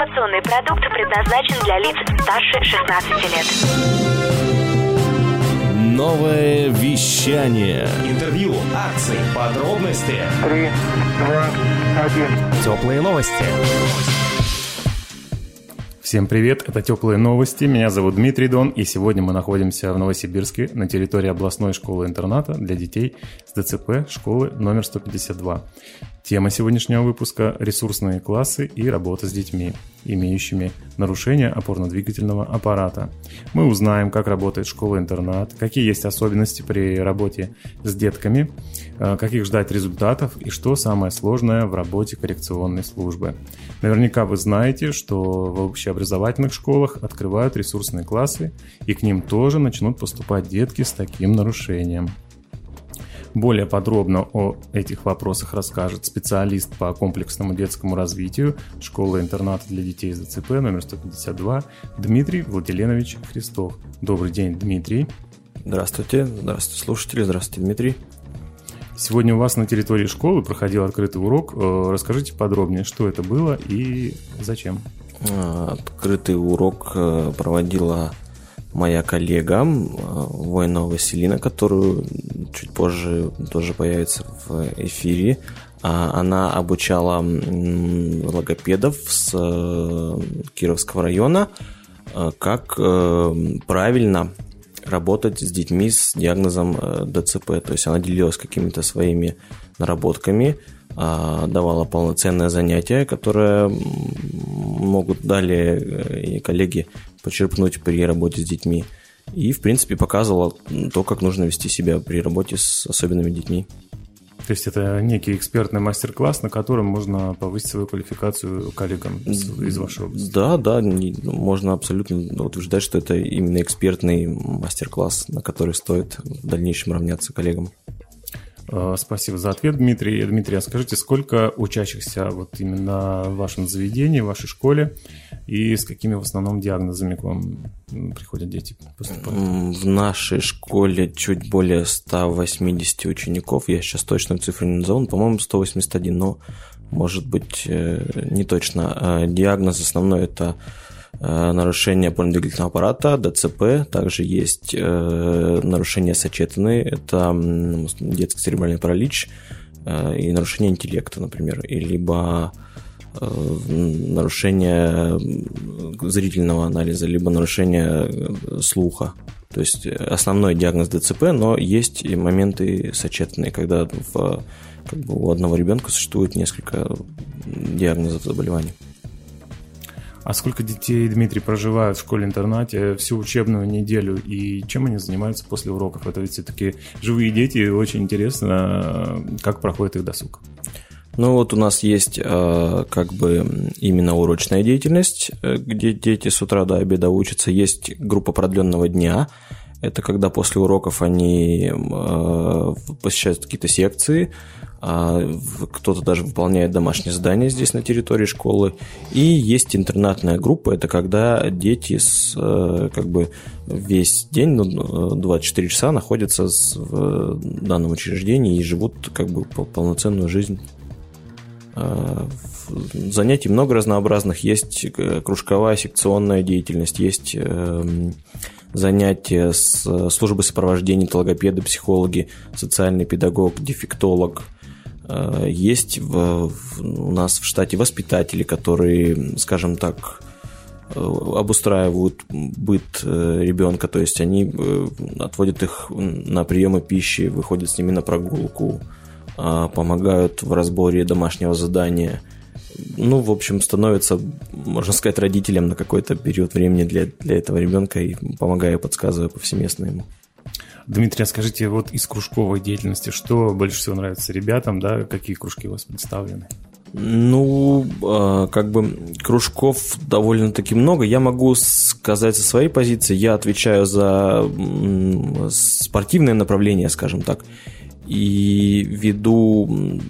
Информационный продукт предназначен для лиц старше 16 лет. Новое вещание. Интервью, акции, подробности. Три, два, один. Теплые новости. Всем привет, это «Теплые новости», меня зовут Дмитрий Дон, и сегодня мы находимся в Новосибирске на территории областной школы-интерната для детей с ДЦП школы номер 152. Тема сегодняшнего выпуска – ресурсные классы и работа с детьми, имеющими нарушение опорно-двигательного аппарата. Мы узнаем, как работает школа-интернат, какие есть особенности при работе с детками, э, каких ждать результатов и что самое сложное в работе коррекционной службы. Наверняка вы знаете, что в общеобразовательных школах открывают ресурсные классы, и к ним тоже начнут поступать детки с таким нарушением. Более подробно о этих вопросах расскажет специалист по комплексному детскому развитию школы-интерната для детей с ДЦП номер 152 Дмитрий Владиленович Христов. Добрый день, Дмитрий. Здравствуйте, здравствуйте, слушатели, здравствуйте, Дмитрий. Сегодня у вас на территории школы проходил открытый урок. Э, расскажите подробнее, что это было и зачем. А, открытый урок э, проводила моя коллега Воинова Василина, которую чуть позже тоже появится в эфире. А, она обучала логопедов с э, Кировского района, э, как э, правильно работать с детьми с диагнозом ДЦП. То есть она делилась какими-то своими наработками, а, давала полноценное занятие, которое могут далее и коллеги почерпнуть при работе с детьми. И, в принципе, показывала то, как нужно вести себя при работе с особенными детьми. То есть это некий экспертный мастер-класс, на котором можно повысить свою квалификацию коллегам из вашего области. Да, да, можно абсолютно утверждать, что это именно экспертный мастер-класс, на который стоит в дальнейшем равняться коллегам. А, спасибо за ответ, Дмитрий. Дмитрий, а скажите, сколько учащихся вот именно в вашем заведении, в вашей школе, и с какими в основном диагнозами к вам приходят дети поступают? В нашей школе чуть более 180 учеников. Я сейчас точную цифру не назову, по-моему, 181, но может быть э, не точно. А диагноз основной это э, нарушение опорно-двигательного аппарата, ДЦП, также есть э, нарушение сочетанные, это детский церебральный паралич и нарушение интеллекта, например, и либо Э, нарушение зрительного анализа, либо нарушение э, слуха. То есть э, основной диагноз ДЦП, но есть и моменты сочетанные, когда в, как бы у одного ребенка существует несколько диагнозов заболеваний. А сколько детей, Дмитрий, проживают в школе-интернате всю учебную неделю и чем они занимаются после уроков? Это ведь все-таки живые дети, очень интересно, как проходит их досуг. Ну вот у нас есть э, как бы именно урочная деятельность, э, где дети с утра до обеда учатся. Есть группа продленного дня. Это когда после уроков они э, посещают какие-то секции, э, кто-то даже выполняет домашнее задание здесь на территории школы. И есть интернатная группа, это когда дети с, как бы весь день, ну, 24 часа находятся в данном учреждении и живут как бы полноценную жизнь занятий много разнообразных. Есть э, кружковая секционная деятельность, есть эм, занятия с службой сопровождения, логопеды, психологи, социальный педагог, дефектолог. Э, есть в, у нас в штате воспитатели, которые, скажем так, обустраивают быт ребенка, то есть они отводят их на приемы пищи, выходят с ними на прогулку, помогают в разборе домашнего задания. Ну, в общем, становится, можно сказать, родителем на какой-то период времени для, для этого ребенка и помогая, подсказывая повсеместно ему. Дмитрий, а скажите, вот из кружковой деятельности, что больше всего нравится ребятам, да, какие кружки у вас представлены? Ну, а, как бы кружков довольно-таки много. Я могу сказать со своей позиции, я отвечаю за спортивное направление, скажем так и веду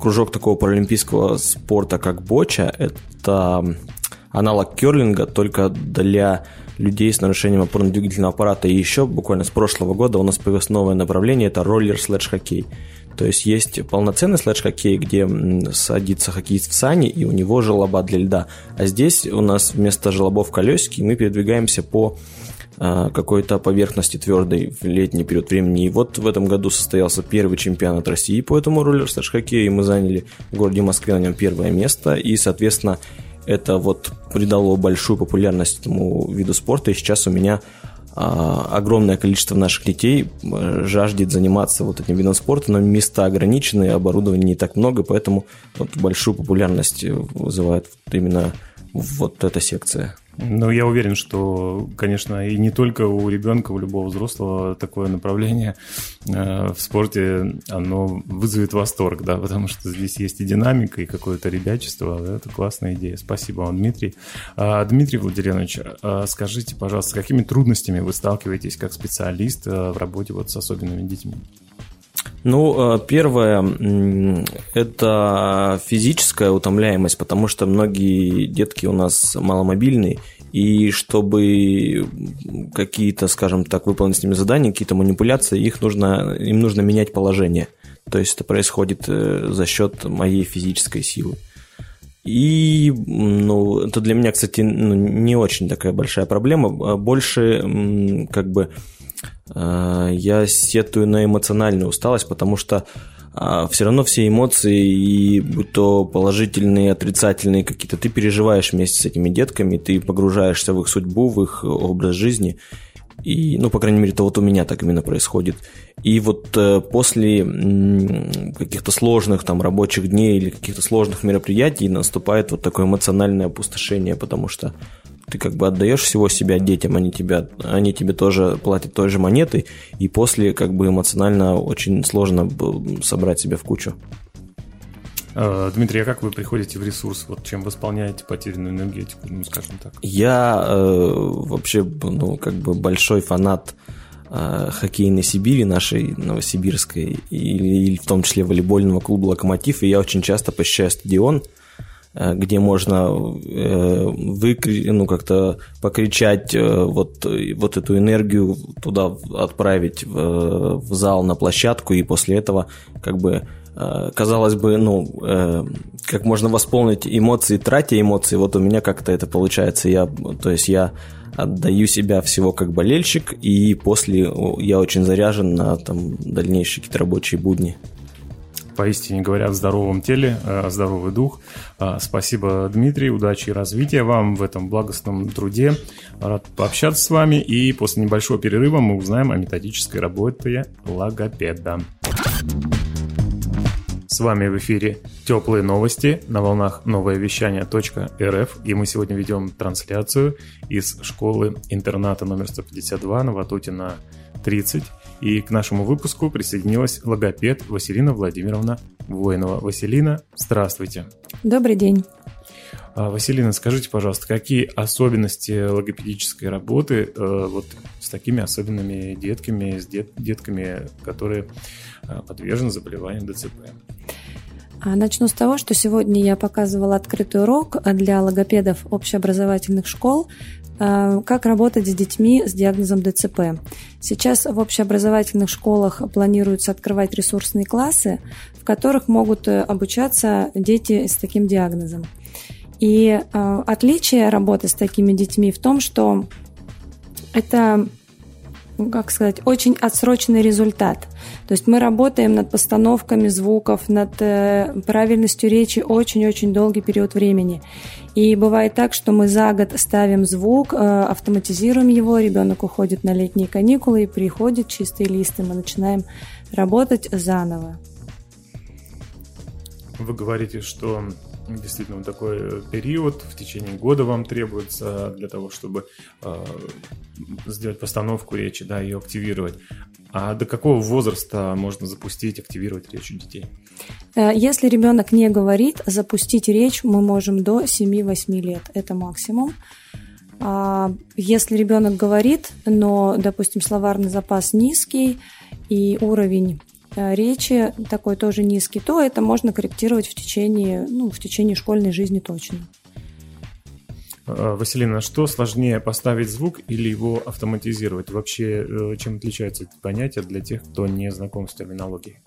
кружок такого паралимпийского спорта, как боча. Это аналог керлинга, только для людей с нарушением опорно-двигательного аппарата. И еще буквально с прошлого года у нас появилось новое направление, это роллер слэш хоккей. То есть есть полноценный слэдж-хоккей, где садится хоккеист в сани, и у него желоба для льда. А здесь у нас вместо желобов колесики, мы передвигаемся по какой-то поверхности твердой в летний период времени. И вот в этом году состоялся первый чемпионат России по этому роллер хоккею, и мы заняли в городе Москве на нем первое место, и, соответственно, это вот придало большую популярность этому виду спорта, и сейчас у меня а, огромное количество наших детей э, жаждет заниматься вот этим видом спорта, но места ограничены, оборудования не так много, поэтому вот большую популярность вызывает именно вот эта секция. Ну, я уверен, что, конечно, и не только у ребенка, у любого взрослого такое направление э, в спорте, оно вызовет восторг, да, потому что здесь есть и динамика, и какое-то ребячество. Да, это классная идея. Спасибо вам, Дмитрий. А, Дмитрий Владимирович, а скажите, пожалуйста, с какими трудностями вы сталкиваетесь как специалист э, в работе вот с особенными детьми? Ну, э, первое – это физическая утомляемость, потому что многие детки у нас маломобильные, и чтобы какие-то, скажем так, выполнить с ними задания, какие-то манипуляции, их нужно, им нужно менять положение. То есть это происходит э, за счет моей физической силы. И, ну, это для меня, кстати, ну, не очень такая большая проблема. А больше, как бы, я сетую на эмоциональную усталость, потому что а, все равно все эмоции, и будь то положительные, отрицательные какие-то, ты переживаешь вместе с этими детками, ты погружаешься в их судьбу, в их образ жизни. И, ну, по крайней мере, это вот у меня так именно происходит. И вот э, после м, каких-то сложных там рабочих дней или каких-то сложных мероприятий наступает вот такое эмоциональное опустошение, потому что ты как бы отдаешь всего себя детям, они, тебя, они тебе тоже платят той же монетой, и после как бы эмоционально очень сложно собрать себя в кучу. А, Дмитрий, а как вы приходите в ресурс? Вот чем восполняете потерянную энергетику, ну, скажем так? Я э, вообще, ну, как бы большой фанат э, хоккейной Сибири, нашей новосибирской, и, и в том числе волейбольного клуба «Локомотив», и я очень часто посещаю стадион, где можно э, выкри... ну, как-то покричать э, вот, вот эту энергию туда отправить в, в зал, на площадку, и после этого как бы казалось бы, ну, как можно восполнить эмоции, тратя эмоции, вот у меня как-то это получается, я, то есть я отдаю себя всего как болельщик, и после я очень заряжен на там дальнейшие какие-то рабочие будни поистине говорят, в здоровом теле, э, здоровый дух. Э, спасибо, Дмитрий, удачи и развития вам в этом благостном труде. Рад пообщаться с вами, и после небольшого перерыва мы узнаем о методической работе логопеда. С вами в эфире «Теплые новости» на волнах новое вещание .рф. И мы сегодня ведем трансляцию из школы-интерната номер 152 на Ватутина 30. И к нашему выпуску присоединилась логопед Василина Владимировна Воинова. Василина, здравствуйте. Добрый день. А, Василина, скажите, пожалуйста, какие особенности логопедической работы э, вот с такими особенными детками, с дет, детками, которые э, подвержены заболеванию ДЦП? А, начну с того, что сегодня я показывала открытый урок для логопедов общеобразовательных школ как работать с детьми с диагнозом ДЦП. Сейчас в общеобразовательных школах планируется открывать ресурсные классы, в которых могут э, обучаться дети с таким диагнозом. И э, отличие работы с такими детьми в том, что это как сказать, очень отсроченный результат. То есть мы работаем над постановками звуков, над э, правильностью речи очень-очень долгий период времени. И бывает так, что мы за год ставим звук, э, автоматизируем его, ребенок уходит на летние каникулы и приходит чистые листы, мы начинаем работать заново. Вы говорите, что действительно вот такой период в течение года вам требуется для того, чтобы э, сделать постановку речи, да, ее активировать. А до какого возраста можно запустить, активировать речь у детей? Э, если ребенок не говорит, запустить речь мы можем до 7-8 лет. Это максимум. А если ребенок говорит, но, допустим, словарный запас низкий и уровень Э, речи такой тоже низкий, то это можно корректировать в течение, ну, в течение школьной жизни точно. Э, Василина, что сложнее поставить звук или его автоматизировать? Вообще, э, чем отличаются эти понятия для тех, кто не знаком с терминологией?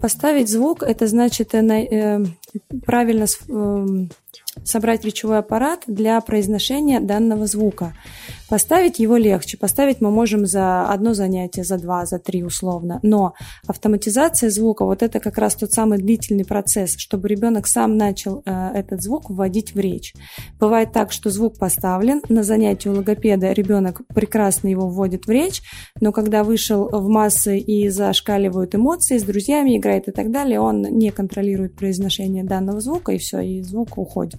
Поставить звук – это значит э, на- э, правильно эм, собрать речевой аппарат для произношения данного звука. Поставить его легче. Поставить мы можем за одно занятие, за два, за три условно. Но автоматизация звука, вот это как раз тот самый длительный процесс, чтобы ребенок сам начал э, этот звук вводить в речь. Бывает так, что звук поставлен, на занятии у логопеда ребенок прекрасно его вводит в речь, но когда вышел в массы и зашкаливают эмоции, с друзьями играет и так далее, он не контролирует произношение данного звука, и все, и звук уходит.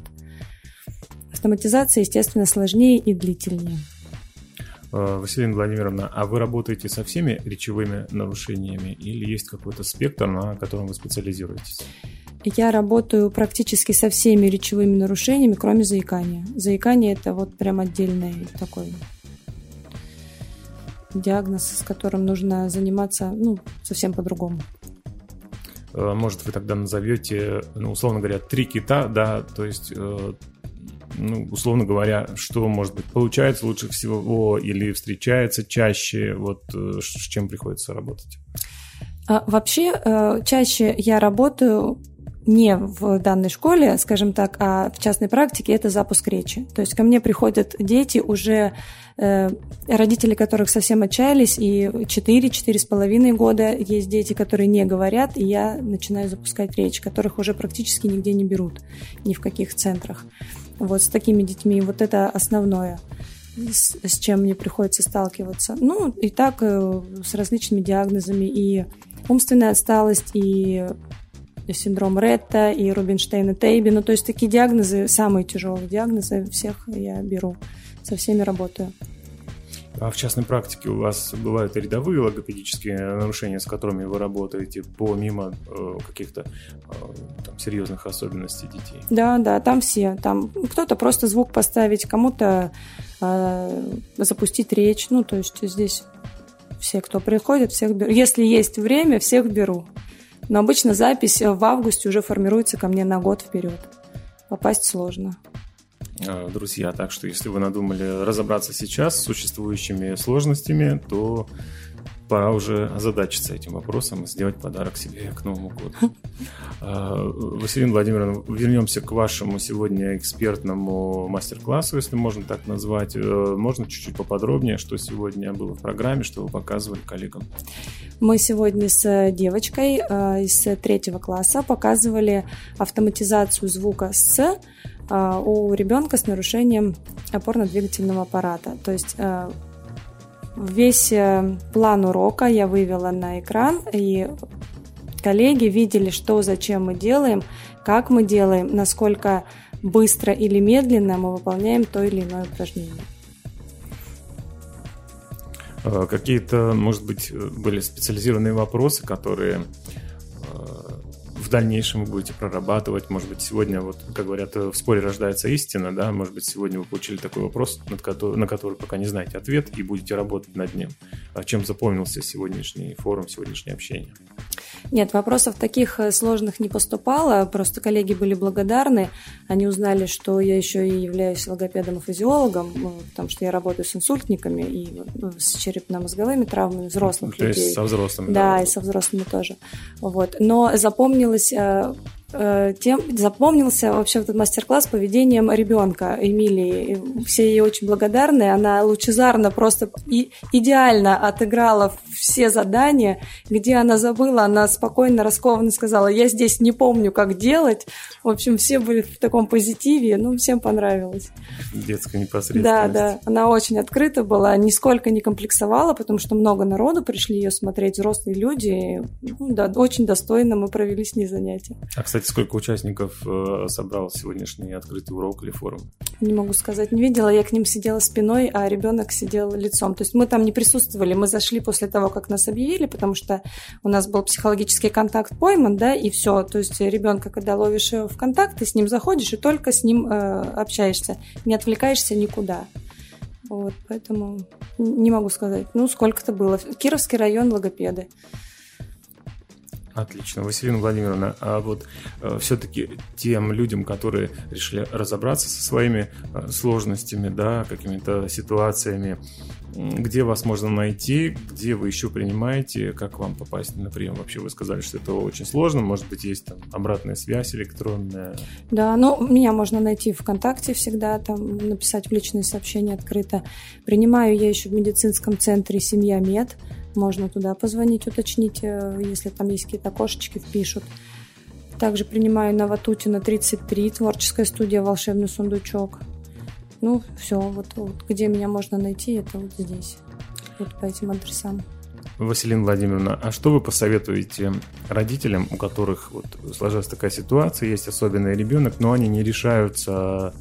Автоматизация, естественно, сложнее и длительнее. Э, Василина Владимировна, а вы работаете со всеми речевыми нарушениями или есть какой-то спектр, на котором вы специализируетесь? Я работаю практически со всеми речевыми нарушениями, кроме заикания. Заикание это вот прям отдельный такой диагноз, с которым нужно заниматься ну, совсем по-другому. Э, Может, вы тогда назовете, ну, условно говоря, три кита, да, то есть, э, ну, условно говоря, что, может быть, получается лучше всего или встречается чаще, вот э, с чем приходится работать? А, Вообще, э, чаще я работаю не в данной школе, скажем так, а в частной практике это запуск речи. То есть ко мне приходят дети уже, э, родители которых совсем отчаялись, и 4-4,5 года есть дети, которые не говорят, и я начинаю запускать речь, которых уже практически нигде не берут, ни в каких центрах. Вот с такими детьми. Вот это основное с, с чем мне приходится сталкиваться. Ну, и так э, с различными диагнозами и умственная отсталость, и синдром Ретта, и Рубинштейна Тейби. Ну, то есть такие диагнозы, самые тяжелые диагнозы, всех я беру, со всеми работаю. А в частной практике у вас бывают рядовые логопедические нарушения, с которыми вы работаете, помимо э, каких-то э, там, серьезных особенностей детей? Да, да, там все. Там кто-то просто звук поставить, кому-то э, запустить речь. Ну, то есть здесь все, кто приходит, всех беру. Если есть время, всех беру. Но обычно запись в августе уже формируется ко мне на год вперед. Попасть сложно. Э, Друзья, так что если вы надумали разобраться сейчас с существующими сложностями, то пора уже озадачиться этим вопросом и сделать подарок себе к Новому году. А, Василина Владимировна, вернемся к вашему сегодня экспертному мастер-классу, если можно так назвать. Э, Можно чуть-чуть поподробнее, что сегодня было в программе, что вы показывали коллегам? Мы сегодня с девочкой э, из третьего класса показывали автоматизацию звука «с» э, у ребенка с нарушением опорно-двигательного аппарата. То есть весь э, план урока я вывела на экран, и коллеги видели, что, зачем мы делаем, как мы делаем, насколько быстро или медленно мы выполняем то или иное упражнение. Э, Какие-то, может быть, э, были специализированные вопросы, которые в дальнейшем вы будете прорабатывать. Может быть, сегодня, вот, как говорят, э, в споре рождается истина, да, может быть, сегодня вы получили такой вопрос, над кото- на который пока не знаете ответ, и будете работать над ним. А чем запомнился сегодняшний форум, сегодняшнее общение? Нет, вопросов таких э, сложных не поступало, просто коллеги были благодарны. Они узнали, что я еще и являюсь логопедом и физиологом, ну, потому что я работаю с инсультниками и ну, с черепно-мозговыми травмами взрослых То людей. есть со взрослыми. Да, и вот. со взрослыми тоже. Вот. Но запомнилось э, э, тем, запомнился вообще этот мастер-класс поведением ребенка Эмилии. И Все ей очень благодарны. Она лучезарно, просто и, идеально отыграла все задания. Где она забыла, она спокойно, раскованно сказала, я здесь не помню, как делать. В общем, все были в таком позитиве. Ну, всем понравилось. Детская Да, непосредственность. да. Она очень открыта была, нисколько не комплексовала, потому что много народу пришли ее смотреть, взрослые люди. Ну, да, очень достойно мы провели с ней занятия. А, кстати, сколько участников э, собрал сегодняшний открытый урок или форум? Не могу сказать, не видела. Я к ним сидела спиной, а ребенок сидел лицом. То есть мы там не присутствовали. Мы зашли после того, как нас объявили, потому что у нас был психологический контакт пойман, да, и все. То есть ребенка, когда ловишь в контакт, ты с ним заходишь и только с ним э, общаешься. Не отвлекаешься никуда. Вот, поэтому не могу сказать. Ну, сколько-то было. Кировский район логопеды. Отлично. Василина Владимировна, а вот э, все-таки тем людям, которые решили разобраться со своими э, сложностями, да, какими-то ситуациями, где вас можно найти, где вы еще принимаете, как вам попасть на прием? Вообще вы сказали, что это очень сложно, может быть, есть там обратная связь электронная? Да, ну, меня можно найти ВКонтакте всегда, там написать в личные сообщения открыто. Принимаю я еще в медицинском центре «Семья Мед», можно туда позвонить, уточнить, э, если там есть какие-то окошечки, впишут. Также принимаю на Ватутина 33, творческая студия «Волшебный сундучок». Ну, все, вот, вот где меня можно найти, это вот здесь, вот по этим адресам. Василина Владимировна, а что вы посоветуете родителям, у которых вот сложилась такая ситуация, есть особенный ребенок, но они не решаются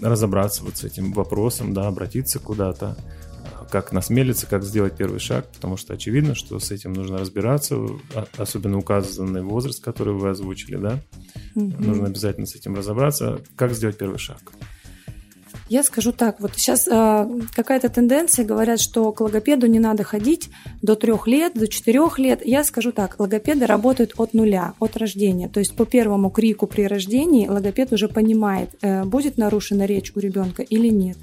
разобраться вот с этим вопросом, да, обратиться куда-то, как насмелиться, как сделать первый шаг, потому что очевидно, что с этим нужно разбираться, а, особенно указанный возраст, который вы озвучили, да, mm-hmm. нужно обязательно с этим разобраться. Как сделать первый шаг? Я скажу так, вот сейчас э, какая-то тенденция, говорят, что к логопеду не надо ходить до трех лет, до четырех лет. Я скажу так, логопеды работают от нуля, от рождения. То есть по первому крику при рождении логопед уже понимает, э, будет нарушена речь у ребенка или нет.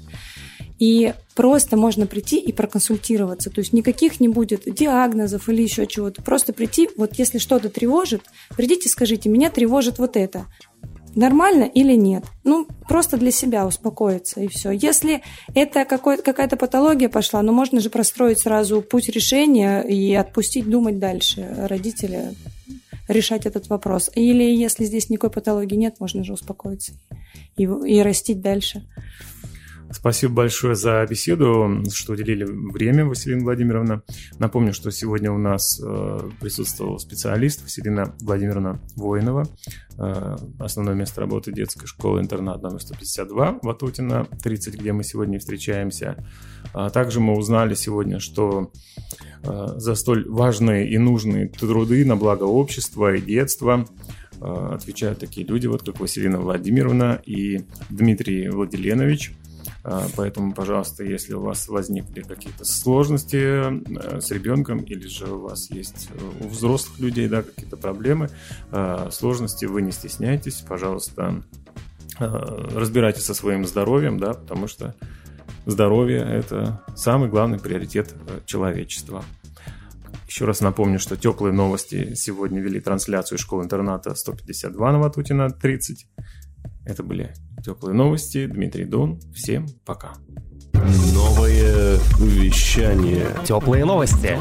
И просто можно прийти и проконсультироваться. То есть никаких не будет диагнозов или еще чего-то. Просто прийти, вот если что-то тревожит, придите, скажите, меня тревожит вот это нормально или нет. Ну, просто для себя успокоиться и все. Если это какая-то патология пошла, ну, можно же простроить сразу путь решения и отпустить думать дальше родителя, решать этот вопрос. Или если здесь никакой патологии нет, можно же успокоиться и, и растить дальше. Спасибо большое за беседу, что уделили время, Василина Владимировна. Напомню, что сегодня у нас э, присутствовал специалист Василина Владимировна Воинова, э, основное место работы детской школы-интернат номер 152 Ватутина, 30, где мы сегодня встречаемся. А также мы узнали сегодня, что э, за столь важные и нужные труды на благо общества и детства отвечают такие люди, вот как Василина Владимировна и Дмитрий Владиленович – поэтому, пожалуйста, если у вас возникли какие-то сложности э, с ребенком или же у вас есть э, у взрослых людей да, какие-то проблемы, а, сложности, вы не стесняйтесь, пожалуйста, а, разбирайтесь со своим здоровьем, да, потому что здоровье – это самый главный приоритет э, человечества. Еще раз напомню, что теплые новости сегодня вели трансляцию школы-интерната 152 на Ватутина 30. Это были теплые новости. Дмитрий Дон. Всем пока. Новое вещание. Теплые новости.